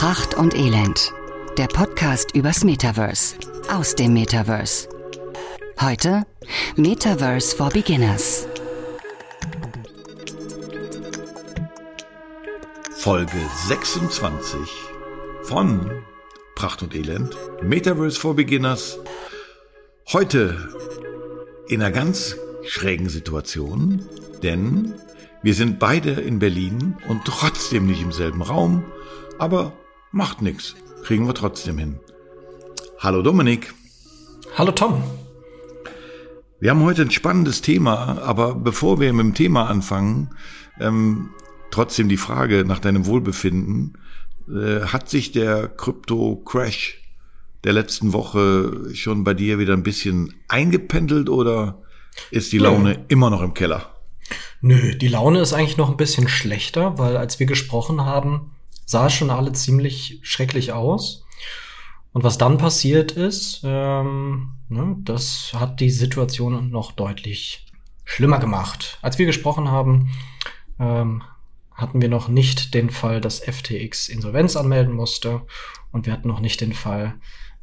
Pracht und Elend. Der Podcast übers Metaverse. Aus dem Metaverse. Heute Metaverse for Beginners. Folge 26 von Pracht und Elend. Metaverse for Beginners. Heute in einer ganz schrägen Situation, denn wir sind beide in Berlin und trotzdem nicht im selben Raum, aber macht nichts, kriegen wir trotzdem hin. Hallo Dominik. Hallo Tom. Wir haben heute ein spannendes Thema, aber bevor wir mit dem Thema anfangen, ähm, trotzdem die Frage nach deinem Wohlbefinden. Äh, hat sich der Krypto-Crash der letzten Woche schon bei dir wieder ein bisschen eingependelt oder ist die Laune ja. immer noch im Keller? Nö, die Laune ist eigentlich noch ein bisschen schlechter, weil als wir gesprochen haben, sah schon alle ziemlich schrecklich aus. Und was dann passiert ist, ähm, ne, das hat die Situation noch deutlich schlimmer gemacht. Als wir gesprochen haben, ähm, hatten wir noch nicht den Fall, dass FTX Insolvenz anmelden musste und wir hatten noch nicht den Fall,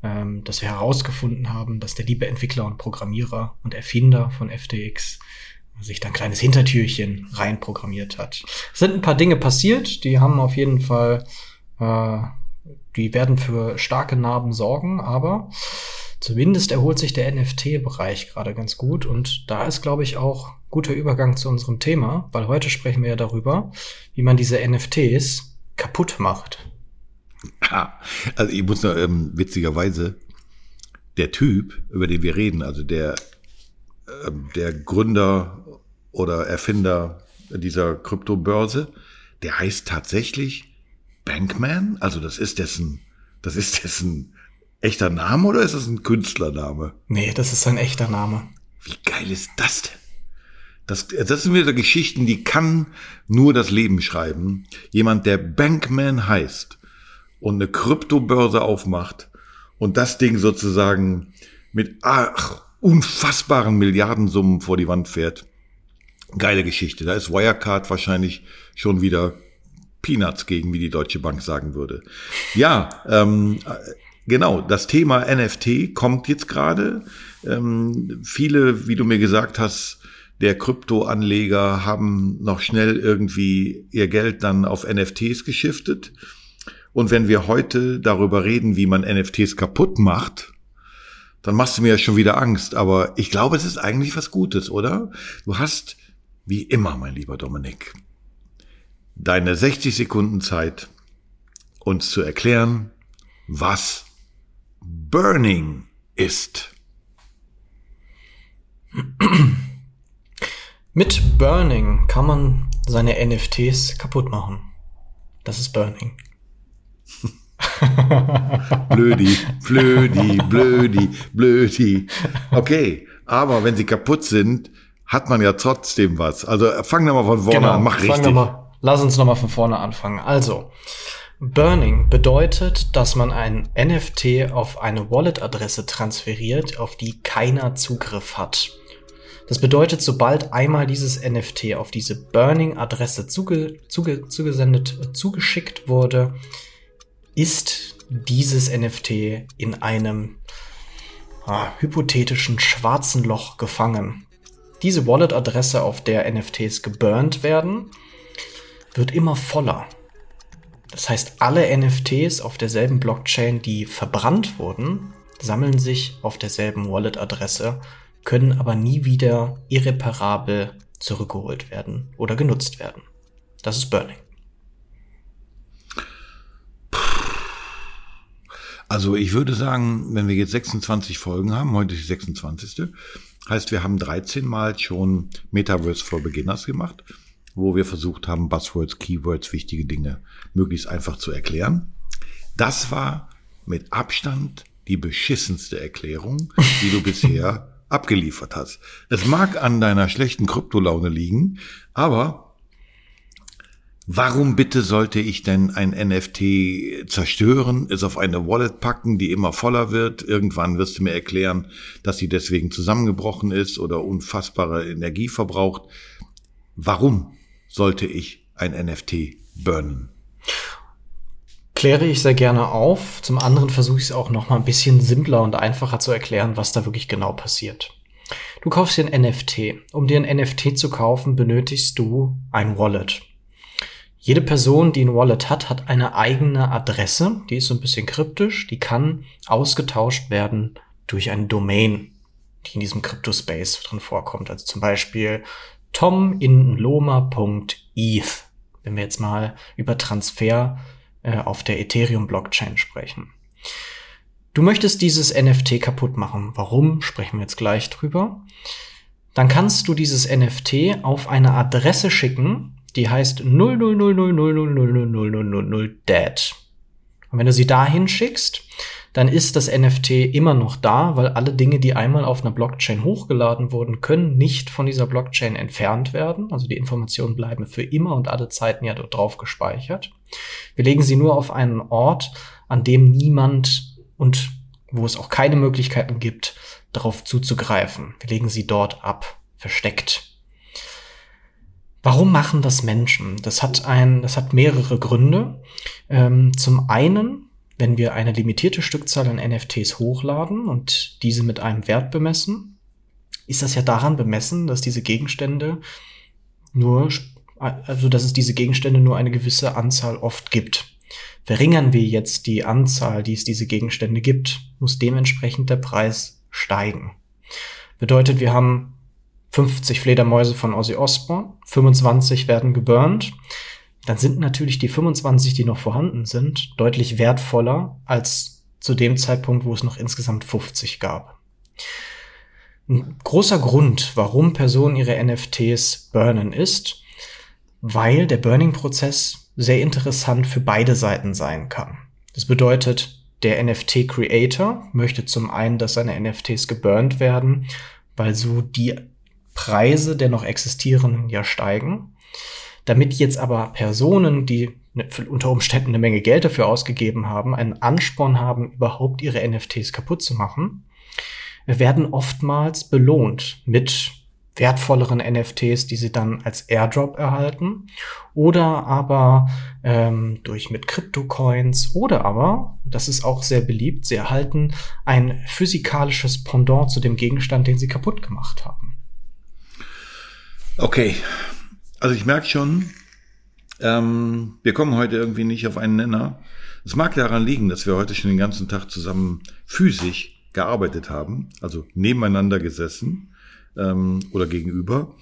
ähm, dass wir herausgefunden haben, dass der liebe Entwickler und Programmierer und Erfinder von FTX sich da ein kleines Hintertürchen reinprogrammiert hat. Es sind ein paar Dinge passiert, die haben auf jeden Fall, äh, die werden für starke Narben sorgen, aber zumindest erholt sich der NFT-Bereich gerade ganz gut und da ist, glaube ich, auch guter Übergang zu unserem Thema, weil heute sprechen wir ja darüber, wie man diese NFTs kaputt macht. Also ich muss noch ähm, witzigerweise der Typ, über den wir reden, also der ähm, der Gründer oder Erfinder dieser Kryptobörse, der heißt tatsächlich Bankman? Also das ist dessen, das ist dessen echter Name oder ist das ein Künstlername? Nee, das ist sein echter Name. Wie geil ist das denn? Das, das sind wieder Geschichten, die kann nur das Leben schreiben. Jemand, der Bankman heißt und eine Kryptobörse aufmacht und das Ding sozusagen mit ach, unfassbaren Milliardensummen vor die Wand fährt. Geile Geschichte. Da ist Wirecard wahrscheinlich schon wieder Peanuts gegen, wie die Deutsche Bank sagen würde. Ja, ähm, genau, das Thema NFT kommt jetzt gerade. Ähm, viele, wie du mir gesagt hast, der Kryptoanleger haben noch schnell irgendwie ihr Geld dann auf NFTs geschiftet. Und wenn wir heute darüber reden, wie man NFTs kaputt macht, dann machst du mir ja schon wieder Angst. Aber ich glaube, es ist eigentlich was Gutes, oder? Du hast wie immer, mein lieber Dominik, deine 60 Sekunden Zeit, uns zu erklären, was Burning ist. Mit Burning kann man seine NFTs kaputt machen. Das ist Burning. blödi, blödi, blödi, blödi. Okay, aber wenn sie kaputt sind, hat man ja trotzdem was. Also fang wir mal von vorne genau, an, mach richtig. Mal, lass uns nochmal von vorne anfangen. Also, Burning bedeutet, dass man ein NFT auf eine Wallet-Adresse transferiert, auf die keiner Zugriff hat. Das bedeutet, sobald einmal dieses NFT auf diese Burning-Adresse zuge, zuge, zugesendet, zugeschickt wurde, ist dieses NFT in einem ah, hypothetischen schwarzen Loch gefangen diese Wallet-Adresse, auf der NFTs geburnt werden, wird immer voller. Das heißt, alle NFTs auf derselben Blockchain, die verbrannt wurden, sammeln sich auf derselben Wallet-Adresse, können aber nie wieder irreparabel zurückgeholt werden oder genutzt werden. Das ist Burning. Also ich würde sagen, wenn wir jetzt 26 Folgen haben, heute ist die 26. Heißt, wir haben 13 Mal schon Metaverse for Beginners gemacht, wo wir versucht haben, Buzzwords, Keywords, wichtige Dinge möglichst einfach zu erklären. Das war mit Abstand die beschissenste Erklärung, die du bisher abgeliefert hast. Es mag an deiner schlechten Kryptolaune liegen, aber Warum bitte sollte ich denn ein NFT zerstören, es auf eine Wallet packen, die immer voller wird? Irgendwann wirst du mir erklären, dass sie deswegen zusammengebrochen ist oder unfassbare Energie verbraucht. Warum sollte ich ein NFT burnen? kläre ich sehr gerne auf. Zum anderen versuche ich es auch noch mal ein bisschen simpler und einfacher zu erklären, was da wirklich genau passiert. Du kaufst dir ein NFT. Um dir ein NFT zu kaufen, benötigst du ein Wallet. Jede Person, die ein Wallet hat, hat eine eigene Adresse. Die ist so ein bisschen kryptisch. Die kann ausgetauscht werden durch eine Domain, die in diesem Crypto-Space drin vorkommt. Also zum Beispiel tominloma.eth, wenn wir jetzt mal über Transfer äh, auf der Ethereum-Blockchain sprechen. Du möchtest dieses NFT kaputt machen. Warum? Sprechen wir jetzt gleich drüber. Dann kannst du dieses NFT auf eine Adresse schicken, die heißt 00000000000 dead. Und wenn du sie dahin schickst, dann ist das NFT immer noch da, weil alle Dinge, die einmal auf einer Blockchain hochgeladen wurden, können nicht von dieser Blockchain entfernt werden. Also die Informationen bleiben für immer und alle Zeiten ja dort drauf gespeichert. Wir legen sie nur auf einen Ort, an dem niemand und wo es auch keine Möglichkeiten gibt, darauf zuzugreifen. Wir legen sie dort ab, versteckt. Warum machen das Menschen? Das hat ein, das hat mehrere Gründe. Ähm, zum einen, wenn wir eine limitierte Stückzahl an NFTs hochladen und diese mit einem Wert bemessen, ist das ja daran bemessen, dass diese Gegenstände nur, also dass es diese Gegenstände nur eine gewisse Anzahl oft gibt. Verringern wir jetzt die Anzahl, die es diese Gegenstände gibt, muss dementsprechend der Preis steigen. Bedeutet, wir haben 50 Fledermäuse von Ozzy Osbourne, 25 werden geburnt, dann sind natürlich die 25, die noch vorhanden sind, deutlich wertvoller als zu dem Zeitpunkt, wo es noch insgesamt 50 gab. Ein großer Grund, warum Personen ihre NFTs burnen, ist, weil der Burning-Prozess sehr interessant für beide Seiten sein kann. Das bedeutet, der NFT-Creator möchte zum einen, dass seine NFTs geburnt werden, weil so die Preise der noch existierenden ja steigen. Damit jetzt aber Personen, die ne, unter Umständen eine Menge Geld dafür ausgegeben haben, einen Ansporn haben, überhaupt ihre NFTs kaputt zu machen, werden oftmals belohnt mit wertvolleren NFTs, die sie dann als Airdrop erhalten oder aber ähm, durch mit Kryptocoins oder aber, das ist auch sehr beliebt, sie erhalten ein physikalisches Pendant zu dem Gegenstand, den sie kaputt gemacht haben. Okay, also ich merke schon, ähm, wir kommen heute irgendwie nicht auf einen Nenner. Es mag daran liegen, dass wir heute schon den ganzen Tag zusammen physisch gearbeitet haben, also nebeneinander gesessen ähm, oder gegenüber.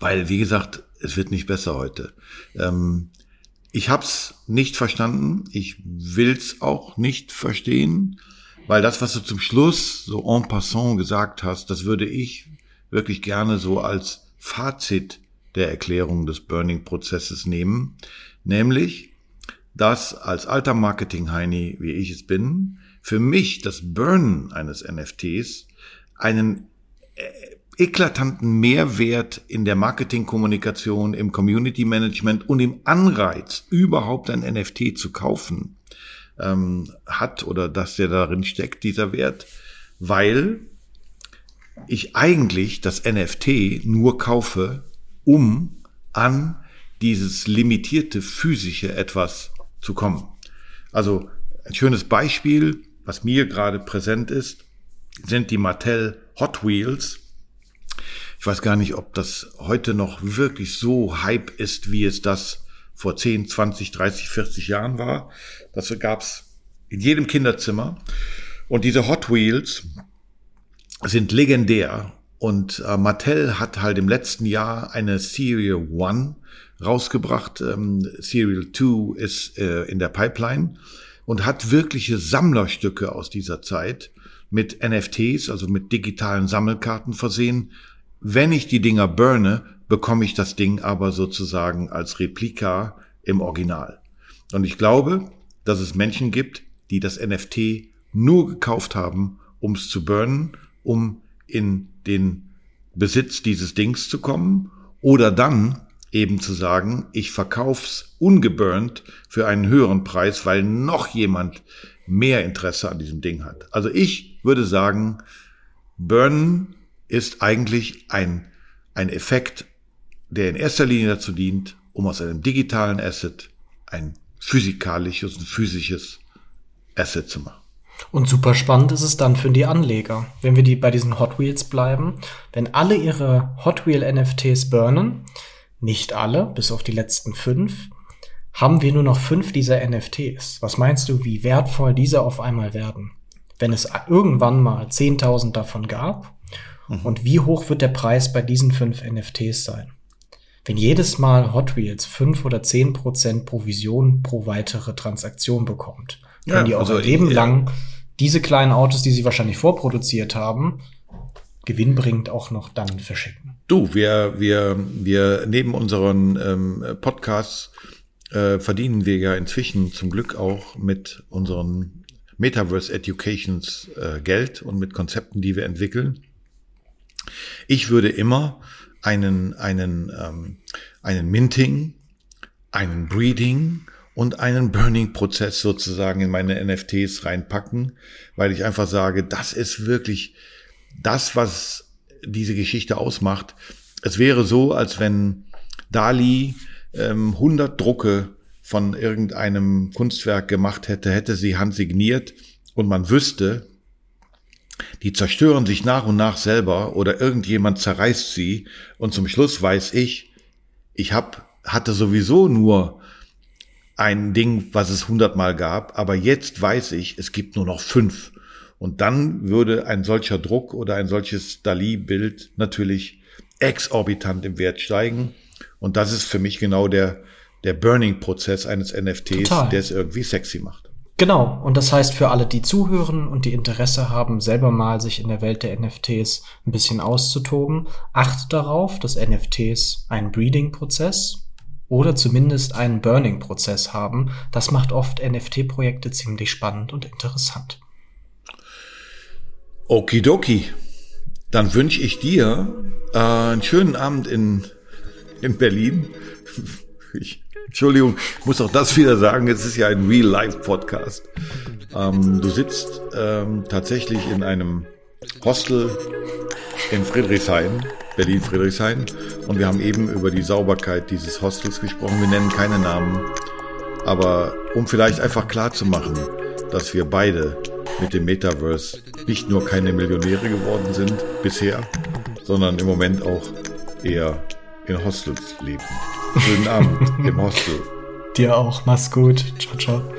Weil, wie gesagt, es wird nicht besser heute. Ähm, ich hab's nicht verstanden. Ich will's auch nicht verstehen, weil das, was du zum Schluss so en passant gesagt hast, das würde ich wirklich gerne so als Fazit der Erklärung des Burning-Prozesses nehmen, nämlich, dass als alter Marketing-Heini, wie ich es bin, für mich das Burnen eines NFTs einen äh, eklatanten Mehrwert in der Marketingkommunikation, im Community Management und im Anreiz, überhaupt ein NFT zu kaufen, ähm, hat oder dass der darin steckt, dieser Wert, weil ich eigentlich das NFT nur kaufe, um an dieses limitierte physische etwas zu kommen. Also ein schönes Beispiel, was mir gerade präsent ist, sind die Mattel Hot Wheels. Ich weiß gar nicht, ob das heute noch wirklich so Hype ist, wie es das vor 10, 20, 30, 40 Jahren war. Das gab's in jedem Kinderzimmer. Und diese Hot Wheels sind legendär. Und äh, Mattel hat halt im letzten Jahr eine Serial One rausgebracht. Ähm, Serial 2 ist äh, in der Pipeline und hat wirkliche Sammlerstücke aus dieser Zeit mit NFTs, also mit digitalen Sammelkarten versehen. Wenn ich die Dinger burne, bekomme ich das Ding aber sozusagen als Replika im Original. Und ich glaube, dass es Menschen gibt, die das NFT nur gekauft haben, um es zu burnen, um in den Besitz dieses Dings zu kommen oder dann eben zu sagen, ich verkauf's ungeburnt für einen höheren Preis, weil noch jemand mehr Interesse an diesem Ding hat. Also ich würde sagen, Burnen ist eigentlich ein, ein Effekt, der in erster Linie dazu dient, um aus einem digitalen Asset ein physikalisches und physisches Asset zu machen. Und super spannend ist es dann für die Anleger, wenn wir die bei diesen Hot Wheels bleiben. Wenn alle ihre Hot Wheel NFTs burnen, nicht alle, bis auf die letzten fünf, haben wir nur noch fünf dieser NFTs. Was meinst du, wie wertvoll diese auf einmal werden? Wenn es irgendwann mal 10.000 davon gab, mhm. und wie hoch wird der Preis bei diesen fünf NFTs sein? Wenn jedes Mal Hot Wheels fünf oder zehn Prozent Provision pro weitere Transaktion bekommt, können ja, die auch also, Leben lang diese kleinen Autos, die sie wahrscheinlich vorproduziert haben, gewinnbringend auch noch dann verschicken. Du, wir, wir, wir neben unseren ähm, Podcasts äh, verdienen wir ja inzwischen zum Glück auch mit unseren Metaverse Educations äh, Geld und mit Konzepten, die wir entwickeln. Ich würde immer einen, einen, ähm, einen Minting, einen Breeding und einen Burning-Prozess sozusagen in meine NFTs reinpacken, weil ich einfach sage, das ist wirklich das, was diese Geschichte ausmacht. Es wäre so, als wenn Dali ähm, 100 Drucke von irgendeinem Kunstwerk gemacht hätte, hätte sie handsigniert und man wüsste, die zerstören sich nach und nach selber oder irgendjemand zerreißt sie und zum Schluss weiß ich, ich hab, hatte sowieso nur ein Ding, was es hundertmal gab, aber jetzt weiß ich, es gibt nur noch fünf. Und dann würde ein solcher Druck oder ein solches Dali-Bild natürlich exorbitant im Wert steigen. Und das ist für mich genau der, der Burning-Prozess eines NFTs, Total. der es irgendwie sexy macht. Genau, und das heißt für alle, die zuhören und die Interesse haben, selber mal sich in der Welt der NFTs ein bisschen auszutoben, achtet darauf, dass NFTs einen Breeding-Prozess oder zumindest einen Burning-Prozess haben. Das macht oft NFT-Projekte ziemlich spannend und interessant. Okidoki. Dann wünsche ich dir äh, einen schönen Abend in, in Berlin. Ich Entschuldigung, muss auch das wieder sagen, es ist ja ein Real-Life-Podcast. Ähm, du sitzt ähm, tatsächlich in einem Hostel in Friedrichshain, Berlin-Friedrichshain. Und wir haben eben über die Sauberkeit dieses Hostels gesprochen. Wir nennen keine Namen. Aber um vielleicht einfach klar zu machen, dass wir beide mit dem Metaverse nicht nur keine Millionäre geworden sind bisher, sondern im Moment auch eher in Hostels leben. Schönen Abend im Hostel. Dir auch. Mach's gut. Ciao, ciao.